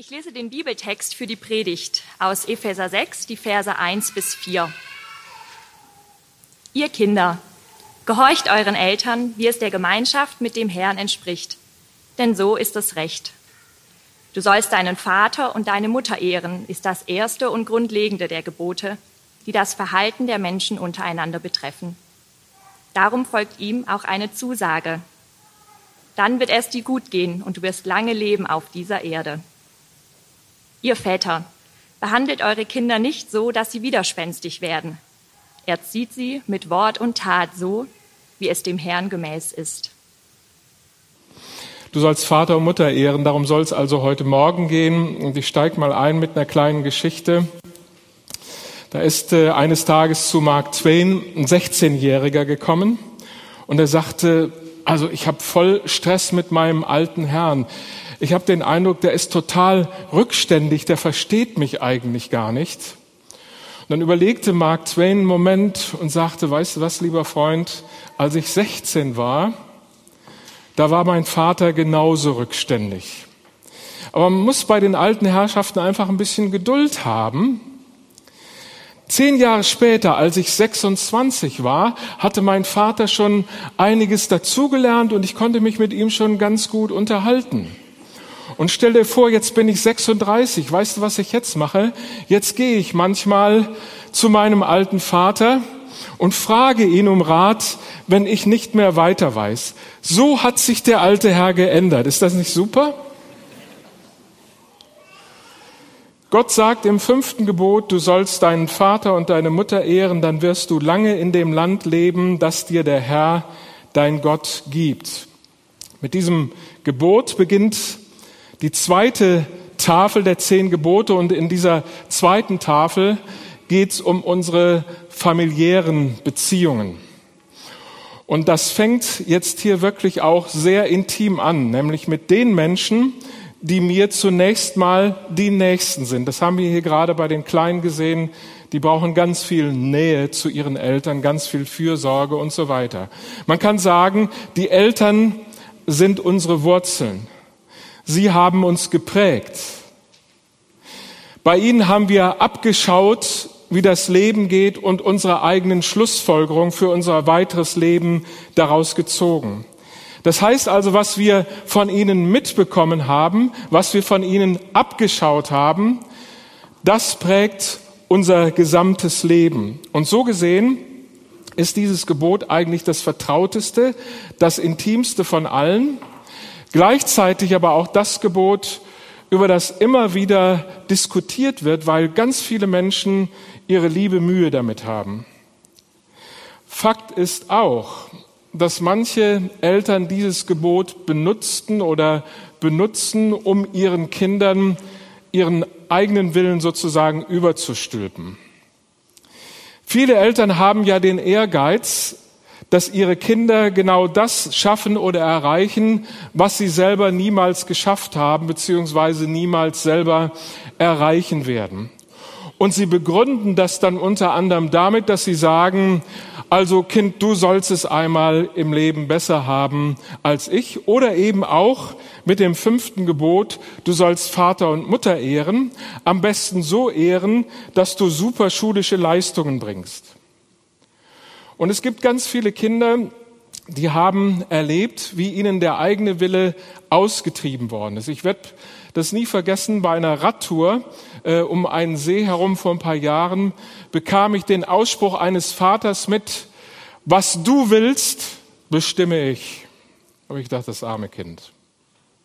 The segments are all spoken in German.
Ich lese den Bibeltext für die Predigt aus Epheser 6, die Verse 1 bis 4. Ihr Kinder, gehorcht euren Eltern, wie es der Gemeinschaft mit dem Herrn entspricht, denn so ist es recht. Du sollst deinen Vater und deine Mutter ehren, ist das erste und grundlegende der Gebote, die das Verhalten der Menschen untereinander betreffen. Darum folgt ihm auch eine Zusage. Dann wird es dir gut gehen und du wirst lange leben auf dieser Erde. Ihr Väter, behandelt eure Kinder nicht so, dass sie widerspenstig werden. Erzieht sie mit Wort und Tat so, wie es dem Herrn gemäß ist. Du sollst Vater und Mutter ehren, darum soll es also heute Morgen gehen. Und ich steige mal ein mit einer kleinen Geschichte. Da ist äh, eines Tages zu Mark Twain ein 16-Jähriger gekommen und er sagte, also ich habe voll Stress mit meinem alten Herrn. Ich habe den Eindruck, der ist total rückständig, der versteht mich eigentlich gar nicht. Und dann überlegte Mark Twain einen Moment und sagte, weißt du was, lieber Freund, als ich 16 war, da war mein Vater genauso rückständig. Aber man muss bei den alten Herrschaften einfach ein bisschen Geduld haben. Zehn Jahre später, als ich 26 war, hatte mein Vater schon einiges dazugelernt und ich konnte mich mit ihm schon ganz gut unterhalten. Und stell dir vor, jetzt bin ich 36. Weißt du, was ich jetzt mache? Jetzt gehe ich manchmal zu meinem alten Vater und frage ihn um Rat, wenn ich nicht mehr weiter weiß. So hat sich der alte Herr geändert. Ist das nicht super? Gott sagt im fünften Gebot, du sollst deinen Vater und deine Mutter ehren, dann wirst du lange in dem Land leben, das dir der Herr, dein Gott, gibt. Mit diesem Gebot beginnt die zweite Tafel der zehn Gebote und in dieser zweiten Tafel geht es um unsere familiären Beziehungen. Und das fängt jetzt hier wirklich auch sehr intim an, nämlich mit den Menschen, die mir zunächst mal die Nächsten sind. Das haben wir hier gerade bei den Kleinen gesehen. Die brauchen ganz viel Nähe zu ihren Eltern, ganz viel Fürsorge und so weiter. Man kann sagen, die Eltern sind unsere Wurzeln. Sie haben uns geprägt. Bei ihnen haben wir abgeschaut, wie das Leben geht und unsere eigenen Schlussfolgerungen für unser weiteres Leben daraus gezogen. Das heißt also, was wir von ihnen mitbekommen haben, was wir von ihnen abgeschaut haben, das prägt unser gesamtes Leben. Und so gesehen ist dieses Gebot eigentlich das vertrauteste, das intimste von allen. Gleichzeitig aber auch das Gebot, über das immer wieder diskutiert wird, weil ganz viele Menschen ihre liebe Mühe damit haben. Fakt ist auch, dass manche Eltern dieses Gebot benutzten oder benutzen, um ihren Kindern ihren eigenen Willen sozusagen überzustülpen. Viele Eltern haben ja den Ehrgeiz, dass ihre Kinder genau das schaffen oder erreichen, was sie selber niemals geschafft haben, beziehungsweise niemals selber erreichen werden. Und sie begründen das dann unter anderem damit, dass sie sagen, also Kind, du sollst es einmal im Leben besser haben als ich. Oder eben auch mit dem fünften Gebot, du sollst Vater und Mutter ehren, am besten so ehren, dass du super schulische Leistungen bringst. Und es gibt ganz viele Kinder, die haben erlebt, wie ihnen der eigene Wille ausgetrieben worden ist. Ich werde das nie vergessen, bei einer Radtour äh, um einen See herum vor ein paar Jahren bekam ich den Ausspruch eines Vaters mit, was du willst, bestimme ich. Aber ich dachte, das arme Kind,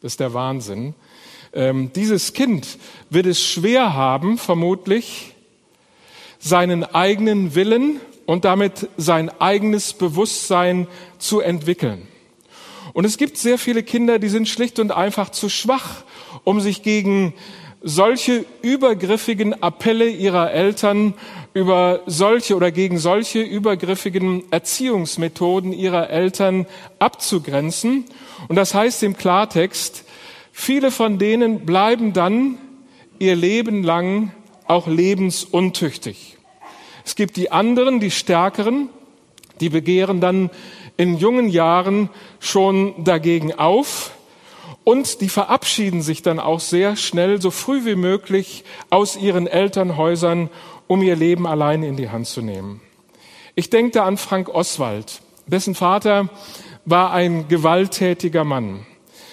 das ist der Wahnsinn. Ähm, dieses Kind wird es schwer haben, vermutlich, seinen eigenen Willen und damit sein eigenes Bewusstsein zu entwickeln. Und es gibt sehr viele Kinder, die sind schlicht und einfach zu schwach, um sich gegen solche übergriffigen Appelle ihrer Eltern über solche oder gegen solche übergriffigen Erziehungsmethoden ihrer Eltern abzugrenzen. Und das heißt im Klartext, viele von denen bleiben dann ihr Leben lang auch lebensuntüchtig. Es gibt die anderen, die Stärkeren, die begehren dann in jungen Jahren schon dagegen auf Und die verabschieden sich dann auch sehr schnell, so früh wie möglich, aus ihren Elternhäusern, um ihr Leben allein in die Hand zu nehmen. Ich denke da an Frank Oswald. Dessen Vater war ein gewalttätiger Mann.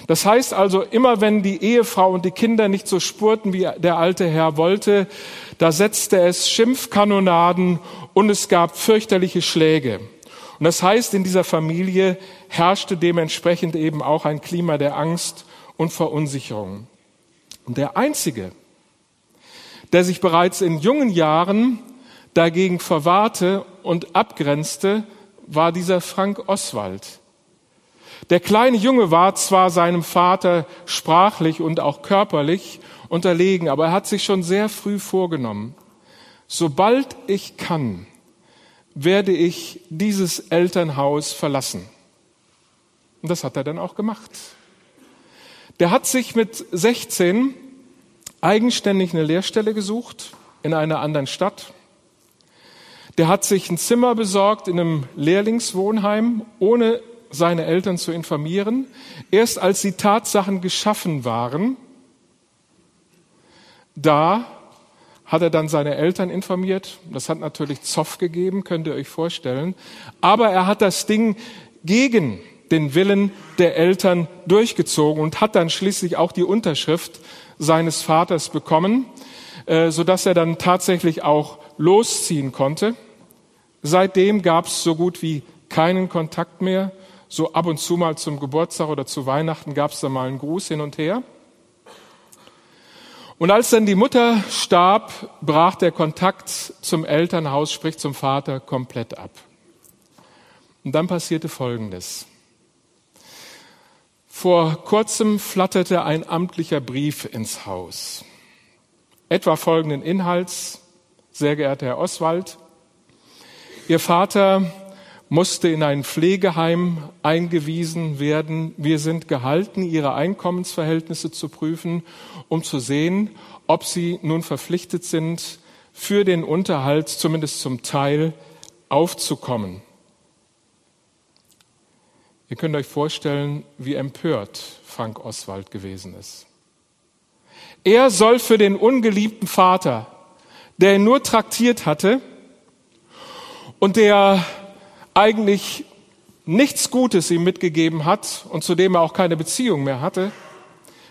Das heißt also, immer wenn die Ehefrau und die Kinder nicht so spurten, wie der alte Herr wollte, da setzte es Schimpfkanonaden und es gab fürchterliche Schläge. Und das heißt, in dieser Familie herrschte dementsprechend eben auch ein Klima der Angst und Verunsicherung. Und der Einzige, der sich bereits in jungen Jahren dagegen verwahrte und abgrenzte, war dieser Frank Oswald. Der kleine Junge war zwar seinem Vater sprachlich und auch körperlich unterlegen, aber er hat sich schon sehr früh vorgenommen, sobald ich kann, werde ich dieses Elternhaus verlassen. Und das hat er dann auch gemacht. Der hat sich mit 16 eigenständig eine Lehrstelle gesucht in einer anderen Stadt. Der hat sich ein Zimmer besorgt in einem Lehrlingswohnheim, ohne seine Eltern zu informieren. Erst als die Tatsachen geschaffen waren, da hat er dann seine Eltern informiert. Das hat natürlich Zoff gegeben, könnt ihr euch vorstellen. Aber er hat das Ding gegen den Willen der Eltern durchgezogen und hat dann schließlich auch die Unterschrift seines Vaters bekommen, äh, sodass er dann tatsächlich auch losziehen konnte. Seitdem gab es so gut wie keinen Kontakt mehr. So ab und zu mal zum Geburtstag oder zu Weihnachten gab es da mal einen Gruß hin und her. Und als dann die Mutter starb, brach der Kontakt zum Elternhaus, sprich zum Vater, komplett ab. Und dann passierte Folgendes. Vor kurzem flatterte ein amtlicher Brief ins Haus. Etwa folgenden Inhalts. Sehr geehrter Herr Oswald, Ihr Vater musste in ein Pflegeheim eingewiesen werden. Wir sind gehalten, ihre Einkommensverhältnisse zu prüfen, um zu sehen, ob sie nun verpflichtet sind, für den Unterhalt zumindest zum Teil aufzukommen. Ihr könnt euch vorstellen, wie empört Frank Oswald gewesen ist. Er soll für den ungeliebten Vater, der ihn nur traktiert hatte und der eigentlich nichts Gutes ihm mitgegeben hat und zu dem er auch keine Beziehung mehr hatte,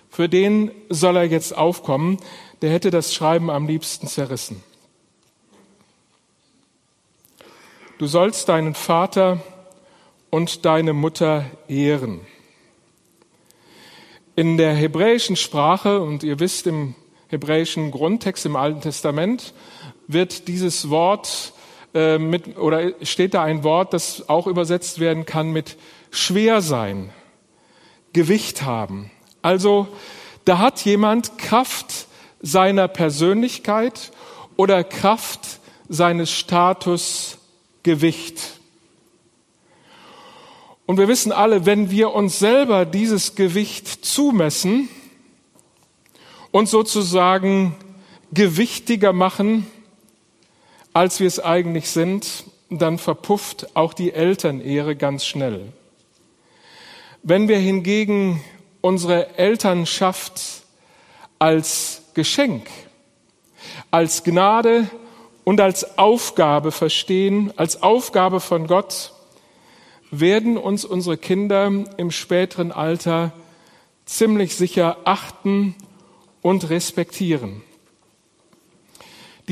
für den soll er jetzt aufkommen. Der hätte das Schreiben am liebsten zerrissen. Du sollst deinen Vater und deine Mutter ehren. In der hebräischen Sprache, und ihr wisst, im hebräischen Grundtext im Alten Testament wird dieses Wort äh, mit, oder steht da ein Wort, das auch übersetzt werden kann mit schwer sein, Gewicht haben. Also da hat jemand Kraft seiner Persönlichkeit oder Kraft seines Status Gewicht. Und wir wissen alle, wenn wir uns selber dieses Gewicht zumessen und sozusagen gewichtiger machen, als wir es eigentlich sind, dann verpufft auch die Elternehre ganz schnell. Wenn wir hingegen unsere Elternschaft als Geschenk, als Gnade und als Aufgabe verstehen, als Aufgabe von Gott, werden uns unsere Kinder im späteren Alter ziemlich sicher achten und respektieren.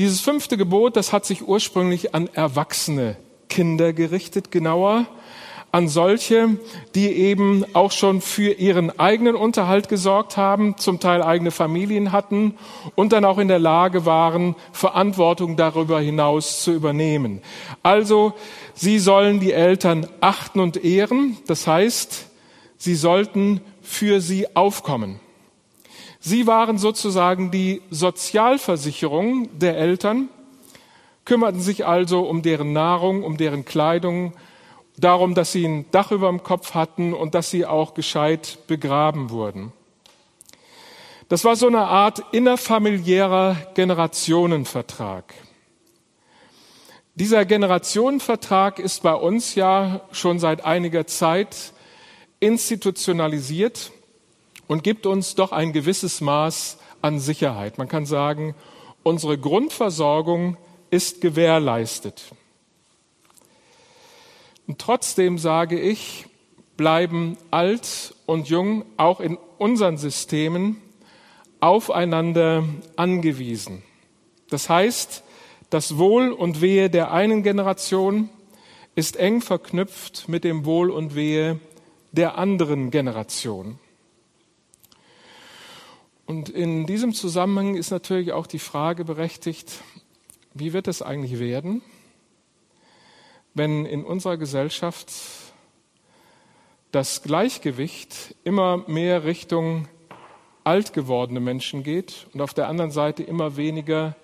Dieses fünfte Gebot, das hat sich ursprünglich an erwachsene Kinder gerichtet, genauer an solche, die eben auch schon für ihren eigenen Unterhalt gesorgt haben, zum Teil eigene Familien hatten und dann auch in der Lage waren, Verantwortung darüber hinaus zu übernehmen. Also, sie sollen die Eltern achten und ehren, das heißt, sie sollten für sie aufkommen. Sie waren sozusagen die Sozialversicherung der Eltern, kümmerten sich also um deren Nahrung, um deren Kleidung, darum, dass sie ein Dach über dem Kopf hatten und dass sie auch gescheit begraben wurden. Das war so eine Art innerfamiliärer Generationenvertrag. Dieser Generationenvertrag ist bei uns ja schon seit einiger Zeit institutionalisiert und gibt uns doch ein gewisses Maß an Sicherheit. Man kann sagen, unsere Grundversorgung ist gewährleistet. Und trotzdem sage ich, bleiben alt und jung auch in unseren Systemen aufeinander angewiesen. Das heißt, das Wohl und Wehe der einen Generation ist eng verknüpft mit dem Wohl und Wehe der anderen Generation. Und in diesem Zusammenhang ist natürlich auch die Frage berechtigt, wie wird es eigentlich werden, wenn in unserer Gesellschaft das Gleichgewicht immer mehr Richtung alt gewordene Menschen geht und auf der anderen Seite immer weniger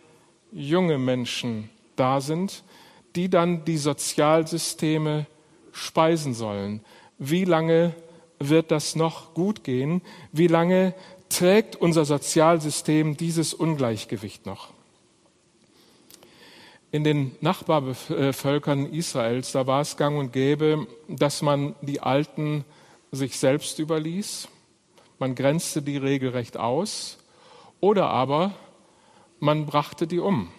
junge Menschen da sind, die dann die Sozialsysteme speisen sollen. Wie lange wird das noch gut gehen? Wie lange trägt unser Sozialsystem dieses Ungleichgewicht noch? In den Nachbarvölkern Israels, da war es gang und gäbe, dass man die Alten sich selbst überließ. Man grenzte die regelrecht aus. Oder aber man brachte die um.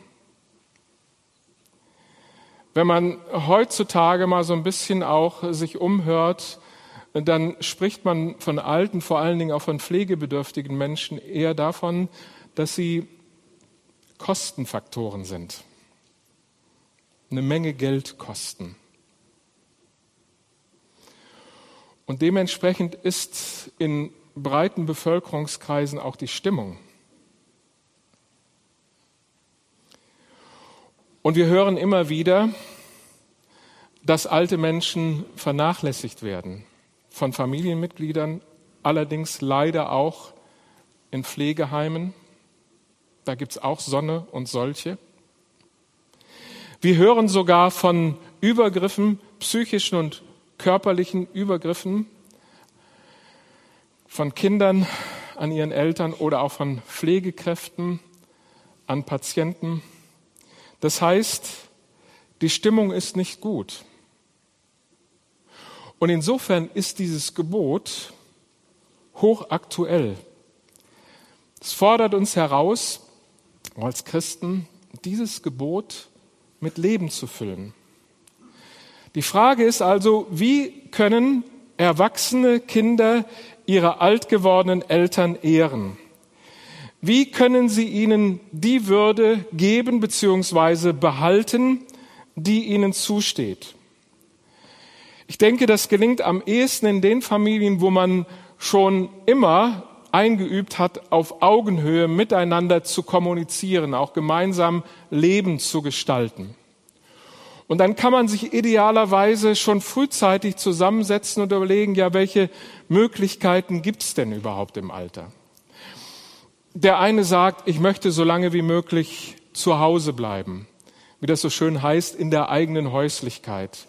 Wenn man heutzutage mal so ein bisschen auch sich umhört, dann spricht man von alten, vor allen Dingen auch von pflegebedürftigen Menschen eher davon, dass sie Kostenfaktoren sind, eine Menge Geld kosten. Und dementsprechend ist in breiten Bevölkerungskreisen auch die Stimmung. Und wir hören immer wieder, dass alte Menschen vernachlässigt werden von Familienmitgliedern, allerdings leider auch in Pflegeheimen. Da gibt es auch Sonne und solche. Wir hören sogar von Übergriffen, psychischen und körperlichen Übergriffen von Kindern an ihren Eltern oder auch von Pflegekräften an Patienten. Das heißt, die Stimmung ist nicht gut. Und insofern ist dieses Gebot hochaktuell. Es fordert uns heraus, als Christen, dieses Gebot mit Leben zu füllen. Die Frage ist also, wie können erwachsene Kinder ihre alt gewordenen Eltern ehren? Wie können sie ihnen die Würde geben bzw. behalten, die ihnen zusteht? Ich denke, das gelingt am ehesten in den Familien, wo man schon immer eingeübt hat, auf Augenhöhe miteinander zu kommunizieren, auch gemeinsam Leben zu gestalten. Und dann kann man sich idealerweise schon frühzeitig zusammensetzen und überlegen, ja, welche Möglichkeiten gibt es denn überhaupt im Alter? Der eine sagt, ich möchte so lange wie möglich zu Hause bleiben, wie das so schön heißt, in der eigenen Häuslichkeit.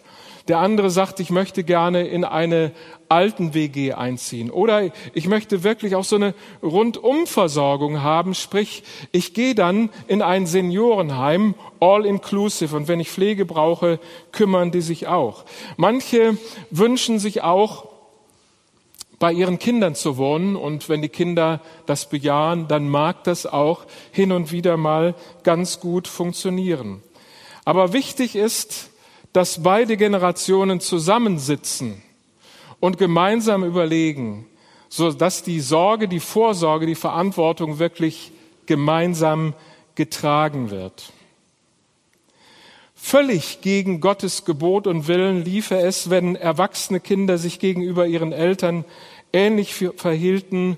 Der andere sagt, ich möchte gerne in eine alten WG einziehen. Oder ich möchte wirklich auch so eine Rundumversorgung haben, sprich, ich gehe dann in ein Seniorenheim, all inclusive. Und wenn ich Pflege brauche, kümmern die sich auch. Manche wünschen sich auch, bei ihren Kindern zu wohnen. Und wenn die Kinder das bejahen, dann mag das auch hin und wieder mal ganz gut funktionieren. Aber wichtig ist, dass beide Generationen zusammensitzen und gemeinsam überlegen, so dass die Sorge, die Vorsorge, die Verantwortung wirklich gemeinsam getragen wird. Völlig gegen Gottes Gebot und Willen liefe es, wenn erwachsene Kinder sich gegenüber ihren Eltern ähnlich verhielten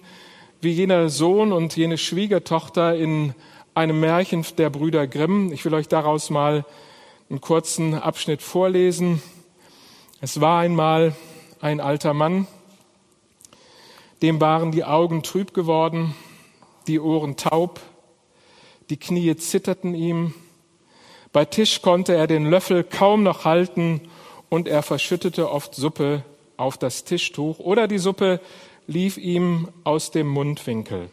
wie jener Sohn und jene Schwiegertochter in einem Märchen der Brüder Grimm. Ich will euch daraus mal einen kurzen Abschnitt vorlesen. Es war einmal ein alter Mann, dem waren die Augen trüb geworden, die Ohren taub, die Knie zitterten ihm, bei Tisch konnte er den Löffel kaum noch halten und er verschüttete oft Suppe auf das Tischtuch oder die Suppe lief ihm aus dem Mundwinkel.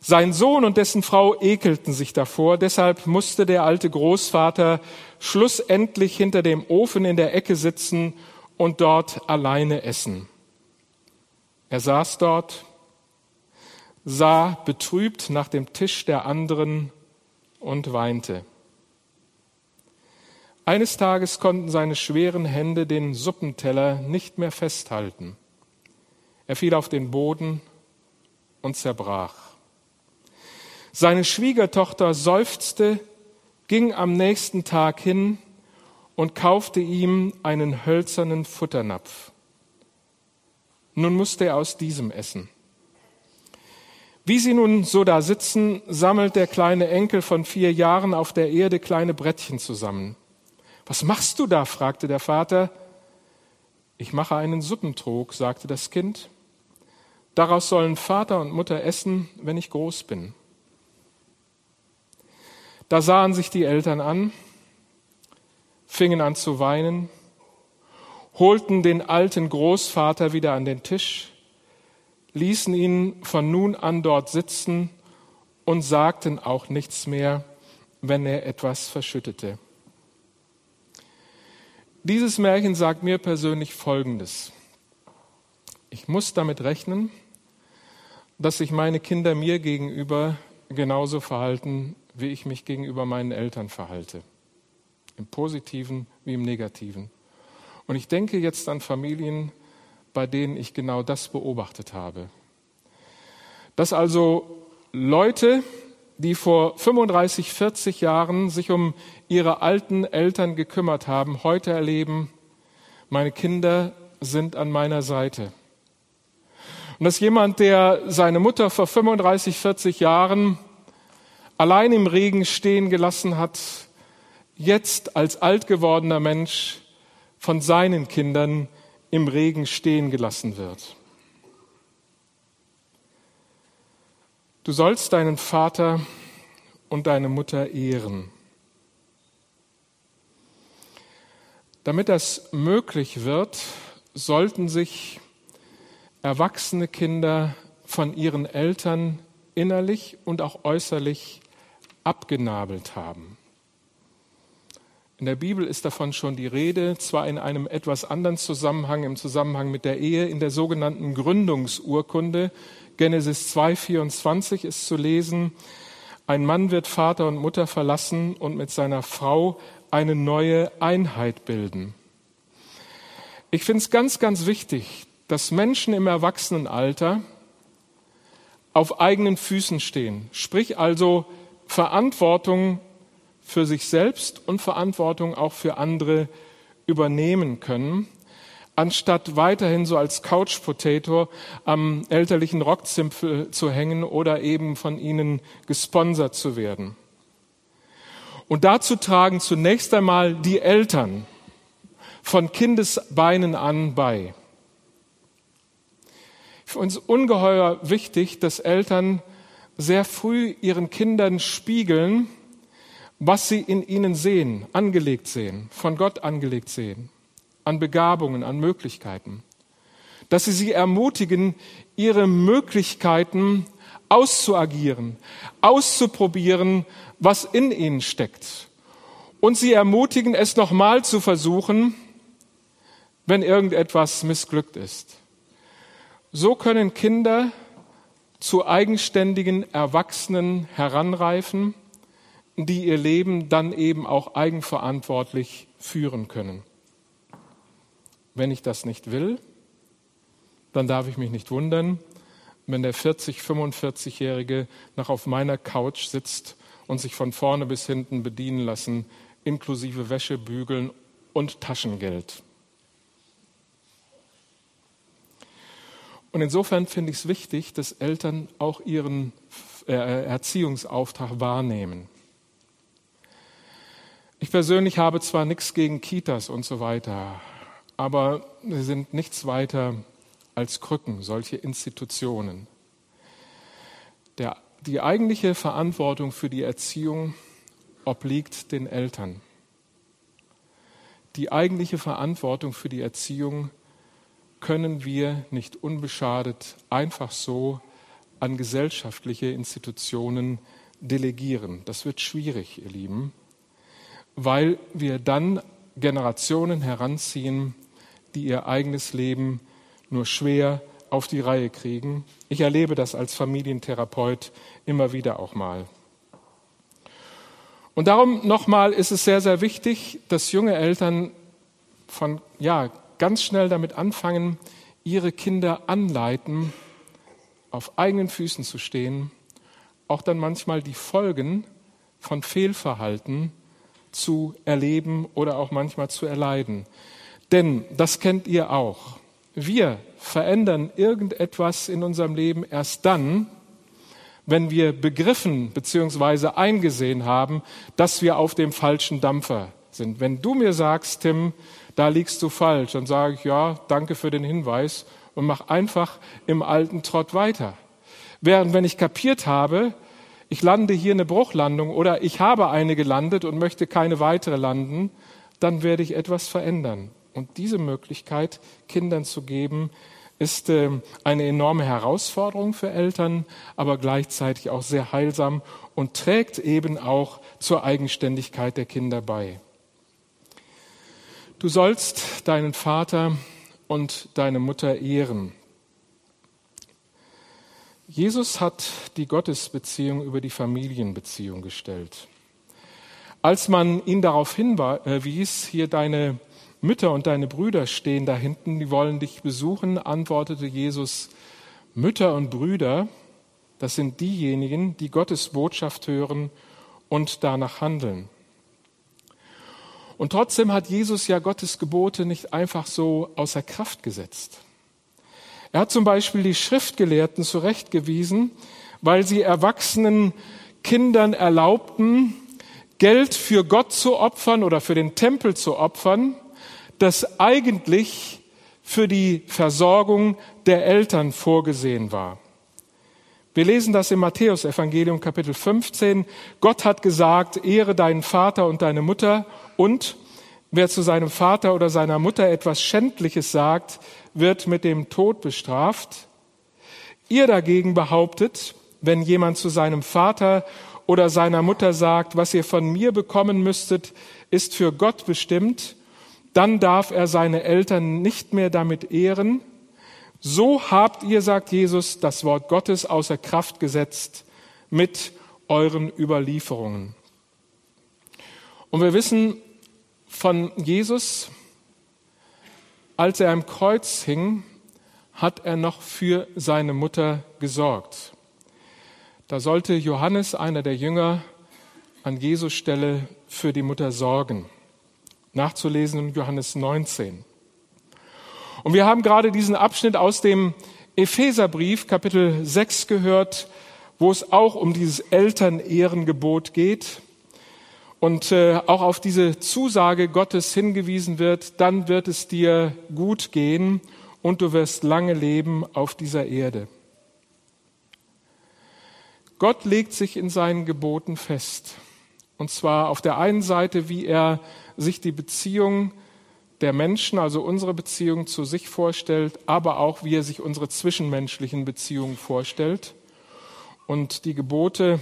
Sein Sohn und dessen Frau ekelten sich davor, deshalb musste der alte Großvater schlussendlich hinter dem Ofen in der Ecke sitzen und dort alleine essen. Er saß dort, sah betrübt nach dem Tisch der anderen und weinte. Eines Tages konnten seine schweren Hände den Suppenteller nicht mehr festhalten. Er fiel auf den Boden und zerbrach. Seine Schwiegertochter seufzte, ging am nächsten Tag hin und kaufte ihm einen hölzernen Futternapf. Nun musste er aus diesem essen. Wie sie nun so da sitzen, sammelt der kleine Enkel von vier Jahren auf der Erde kleine Brettchen zusammen. Was machst du da? fragte der Vater. Ich mache einen Suppentrog, sagte das Kind. Daraus sollen Vater und Mutter essen, wenn ich groß bin. Da sahen sich die Eltern an, fingen an zu weinen, holten den alten Großvater wieder an den Tisch, ließen ihn von nun an dort sitzen und sagten auch nichts mehr, wenn er etwas verschüttete. Dieses Märchen sagt mir persönlich Folgendes. Ich muss damit rechnen, dass sich meine Kinder mir gegenüber genauso verhalten, wie ich mich gegenüber meinen Eltern verhalte. Im positiven wie im negativen. Und ich denke jetzt an Familien, bei denen ich genau das beobachtet habe. Dass also Leute, die vor 35, 40 Jahren sich um ihre alten Eltern gekümmert haben, heute erleben, meine Kinder sind an meiner Seite. Und dass jemand, der seine Mutter vor 35, 40 Jahren allein im Regen stehen gelassen hat, jetzt als alt gewordener Mensch von seinen Kindern im Regen stehen gelassen wird. Du sollst deinen Vater und deine Mutter ehren. Damit das möglich wird, sollten sich erwachsene Kinder von ihren Eltern innerlich und auch äußerlich abgenabelt haben. In der Bibel ist davon schon die Rede, zwar in einem etwas anderen Zusammenhang, im Zusammenhang mit der Ehe, in der sogenannten Gründungsurkunde. Genesis 2,24 ist zu lesen, ein Mann wird Vater und Mutter verlassen und mit seiner Frau eine neue Einheit bilden. Ich finde es ganz, ganz wichtig, dass Menschen im Erwachsenenalter auf eigenen Füßen stehen, sprich also Verantwortung für sich selbst und Verantwortung auch für andere übernehmen können, anstatt weiterhin so als Couch Potato am elterlichen Rockzimpfel zu hängen oder eben von ihnen gesponsert zu werden. Und dazu tragen zunächst einmal die Eltern von Kindesbeinen an bei für uns ungeheuer wichtig, dass Eltern sehr früh ihren Kindern spiegeln, was sie in ihnen sehen, angelegt sehen, von Gott angelegt sehen, an Begabungen, an Möglichkeiten. Dass sie sie ermutigen, ihre Möglichkeiten auszuagieren, auszuprobieren, was in ihnen steckt. Und sie ermutigen, es nochmal zu versuchen, wenn irgendetwas missglückt ist. So können Kinder zu eigenständigen Erwachsenen heranreifen, die ihr Leben dann eben auch eigenverantwortlich führen können. Wenn ich das nicht will, dann darf ich mich nicht wundern, wenn der 40, 45-Jährige noch auf meiner Couch sitzt und sich von vorne bis hinten bedienen lassen, inklusive Wäsche, Bügeln und Taschengeld. Und insofern finde ich es wichtig, dass Eltern auch ihren äh, Erziehungsauftrag wahrnehmen. Ich persönlich habe zwar nichts gegen Kitas und so weiter, aber sie sind nichts weiter als Krücken, solche Institutionen. Der, die eigentliche Verantwortung für die Erziehung obliegt den Eltern. Die eigentliche Verantwortung für die Erziehung können wir nicht unbeschadet einfach so an gesellschaftliche Institutionen delegieren. Das wird schwierig, ihr Lieben, weil wir dann Generationen heranziehen, die ihr eigenes Leben nur schwer auf die Reihe kriegen. Ich erlebe das als Familientherapeut immer wieder auch mal. Und darum nochmal ist es sehr, sehr wichtig, dass junge Eltern von, ja, ganz schnell damit anfangen, ihre Kinder anleiten, auf eigenen Füßen zu stehen, auch dann manchmal die Folgen von Fehlverhalten zu erleben oder auch manchmal zu erleiden. Denn, das kennt ihr auch, wir verändern irgendetwas in unserem Leben erst dann, wenn wir begriffen bzw. eingesehen haben, dass wir auf dem falschen Dampfer sind. Wenn du mir sagst, Tim, da liegst du falsch, dann sage ich, ja, danke für den Hinweis und mach einfach im alten Trott weiter. Während wenn ich kapiert habe, ich lande hier eine Bruchlandung oder ich habe eine gelandet und möchte keine weitere landen, dann werde ich etwas verändern. Und diese Möglichkeit Kindern zu geben, ist ähm, eine enorme Herausforderung für Eltern, aber gleichzeitig auch sehr heilsam und trägt eben auch zur Eigenständigkeit der Kinder bei. Du sollst deinen Vater und deine Mutter ehren. Jesus hat die Gottesbeziehung über die Familienbeziehung gestellt. Als man ihn darauf hinwies, hier deine Mütter und deine Brüder stehen da hinten, die wollen dich besuchen, antwortete Jesus, Mütter und Brüder, das sind diejenigen, die Gottes Botschaft hören und danach handeln. Und trotzdem hat Jesus ja Gottes Gebote nicht einfach so außer Kraft gesetzt. Er hat zum Beispiel die Schriftgelehrten zurechtgewiesen, weil sie erwachsenen Kindern erlaubten, Geld für Gott zu opfern oder für den Tempel zu opfern, das eigentlich für die Versorgung der Eltern vorgesehen war. Wir lesen das im Matthäusevangelium Kapitel 15. Gott hat gesagt, ehre deinen Vater und deine Mutter und wer zu seinem Vater oder seiner Mutter etwas Schändliches sagt, wird mit dem Tod bestraft. Ihr dagegen behauptet, wenn jemand zu seinem Vater oder seiner Mutter sagt, was ihr von mir bekommen müsstet, ist für Gott bestimmt, dann darf er seine Eltern nicht mehr damit ehren. So habt ihr, sagt Jesus, das Wort Gottes außer Kraft gesetzt mit euren Überlieferungen. Und wir wissen von Jesus, als er am Kreuz hing, hat er noch für seine Mutter gesorgt. Da sollte Johannes, einer der Jünger, an Jesus Stelle für die Mutter sorgen nachzulesen in Johannes 19. Und wir haben gerade diesen Abschnitt aus dem Epheserbrief, Kapitel 6 gehört, wo es auch um dieses Elternehrengebot geht und äh, auch auf diese Zusage Gottes hingewiesen wird, dann wird es dir gut gehen und du wirst lange leben auf dieser Erde. Gott legt sich in seinen Geboten fest. Und zwar auf der einen Seite, wie er sich die Beziehung der Menschen, also unsere Beziehung zu sich vorstellt, aber auch wie er sich unsere zwischenmenschlichen Beziehungen vorstellt. Und die Gebote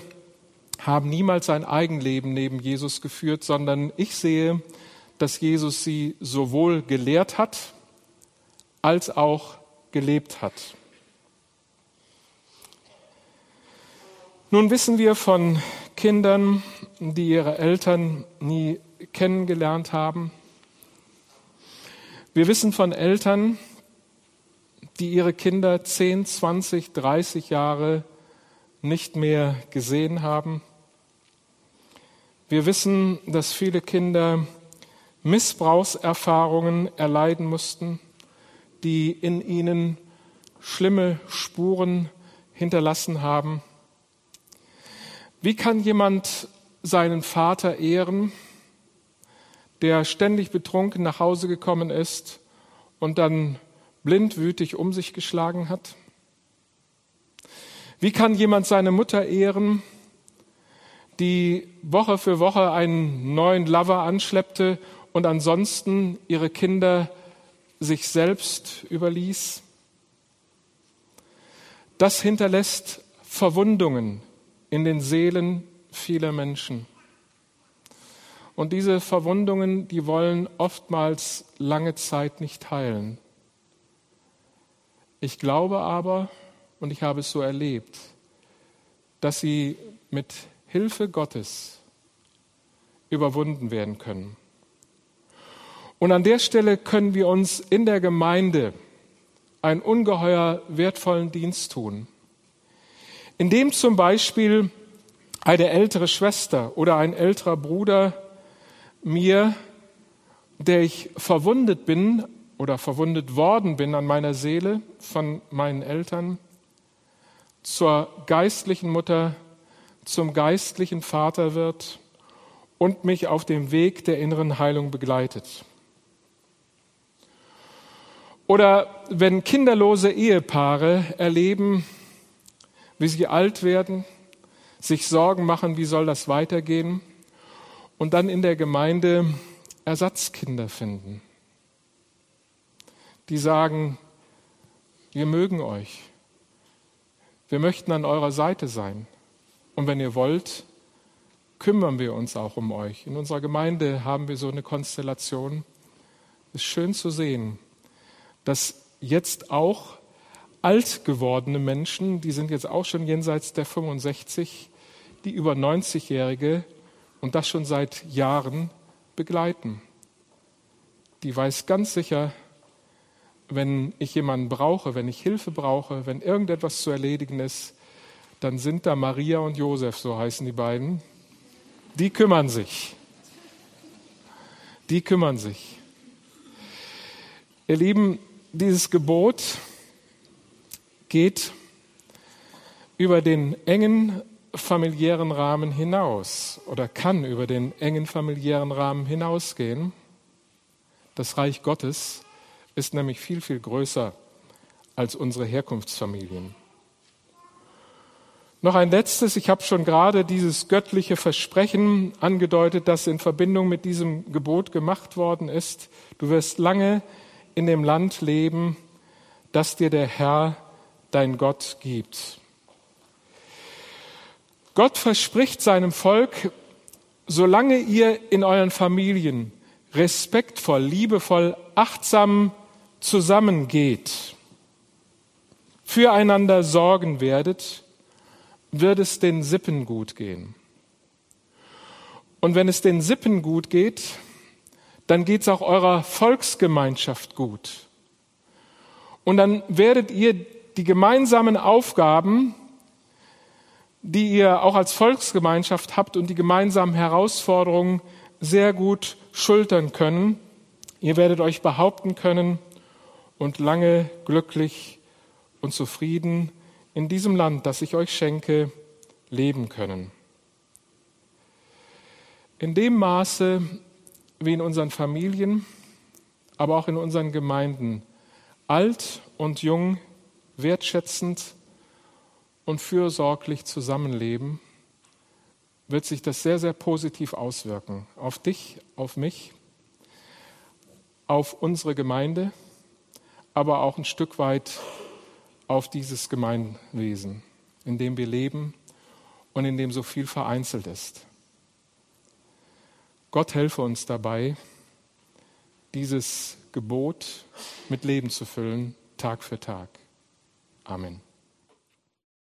haben niemals sein Eigenleben neben Jesus geführt, sondern ich sehe, dass Jesus sie sowohl gelehrt hat als auch gelebt hat. Nun wissen wir von Kindern, die ihre Eltern nie kennengelernt haben. Wir wissen von Eltern, die ihre Kinder 10, 20, 30 Jahre nicht mehr gesehen haben. Wir wissen, dass viele Kinder Missbrauchserfahrungen erleiden mussten, die in ihnen schlimme Spuren hinterlassen haben. Wie kann jemand seinen Vater ehren, der ständig betrunken nach Hause gekommen ist und dann blindwütig um sich geschlagen hat? Wie kann jemand seine Mutter ehren, die Woche für Woche einen neuen Lover anschleppte und ansonsten ihre Kinder sich selbst überließ? Das hinterlässt Verwundungen in den Seelen vieler Menschen. Und diese Verwundungen, die wollen oftmals lange Zeit nicht heilen. Ich glaube aber, und ich habe es so erlebt, dass sie mit Hilfe Gottes überwunden werden können. Und an der Stelle können wir uns in der Gemeinde einen ungeheuer wertvollen Dienst tun, indem zum Beispiel eine ältere Schwester oder ein älterer Bruder mir, der ich verwundet bin oder verwundet worden bin an meiner Seele von meinen Eltern, zur geistlichen Mutter, zum geistlichen Vater wird und mich auf dem Weg der inneren Heilung begleitet. Oder wenn kinderlose Ehepaare erleben, wie sie alt werden, sich Sorgen machen, wie soll das weitergehen, und dann in der Gemeinde Ersatzkinder finden, die sagen, wir mögen euch, wir möchten an eurer Seite sein. Und wenn ihr wollt, kümmern wir uns auch um euch. In unserer Gemeinde haben wir so eine Konstellation. Es ist schön zu sehen, dass jetzt auch alt gewordene Menschen, die sind jetzt auch schon jenseits der 65, die über 90-Jährige und das schon seit Jahren begleiten. Die weiß ganz sicher, wenn ich jemanden brauche, wenn ich Hilfe brauche, wenn irgendetwas zu erledigen ist, dann sind da Maria und Josef, so heißen die beiden. Die kümmern sich. Die kümmern sich. Ihr Lieben, dieses Gebot geht über den engen familiären Rahmen hinaus oder kann über den engen familiären Rahmen hinausgehen. Das Reich Gottes ist nämlich viel, viel größer als unsere Herkunftsfamilien. Noch ein letztes, ich habe schon gerade dieses göttliche Versprechen angedeutet, das in Verbindung mit diesem Gebot gemacht worden ist. Du wirst lange in dem Land leben, das dir der Herr, dein Gott, gibt. Gott verspricht seinem Volk, solange ihr in euren Familien respektvoll, liebevoll, achtsam zusammengeht, füreinander sorgen werdet, wird es den Sippen gut gehen. Und wenn es den Sippen gut geht, dann geht es auch eurer Volksgemeinschaft gut. Und dann werdet ihr die gemeinsamen Aufgaben, die ihr auch als Volksgemeinschaft habt und die gemeinsamen Herausforderungen sehr gut schultern können. Ihr werdet euch behaupten können und lange glücklich und zufrieden in diesem Land, das ich euch schenke, leben können. In dem Maße, wie in unseren Familien, aber auch in unseren Gemeinden, alt und jung, wertschätzend und fürsorglich zusammenleben, wird sich das sehr, sehr positiv auswirken. Auf dich, auf mich, auf unsere Gemeinde, aber auch ein Stück weit auf dieses Gemeinwesen, in dem wir leben und in dem so viel vereinzelt ist. Gott helfe uns dabei, dieses Gebot mit Leben zu füllen, Tag für Tag. Amen.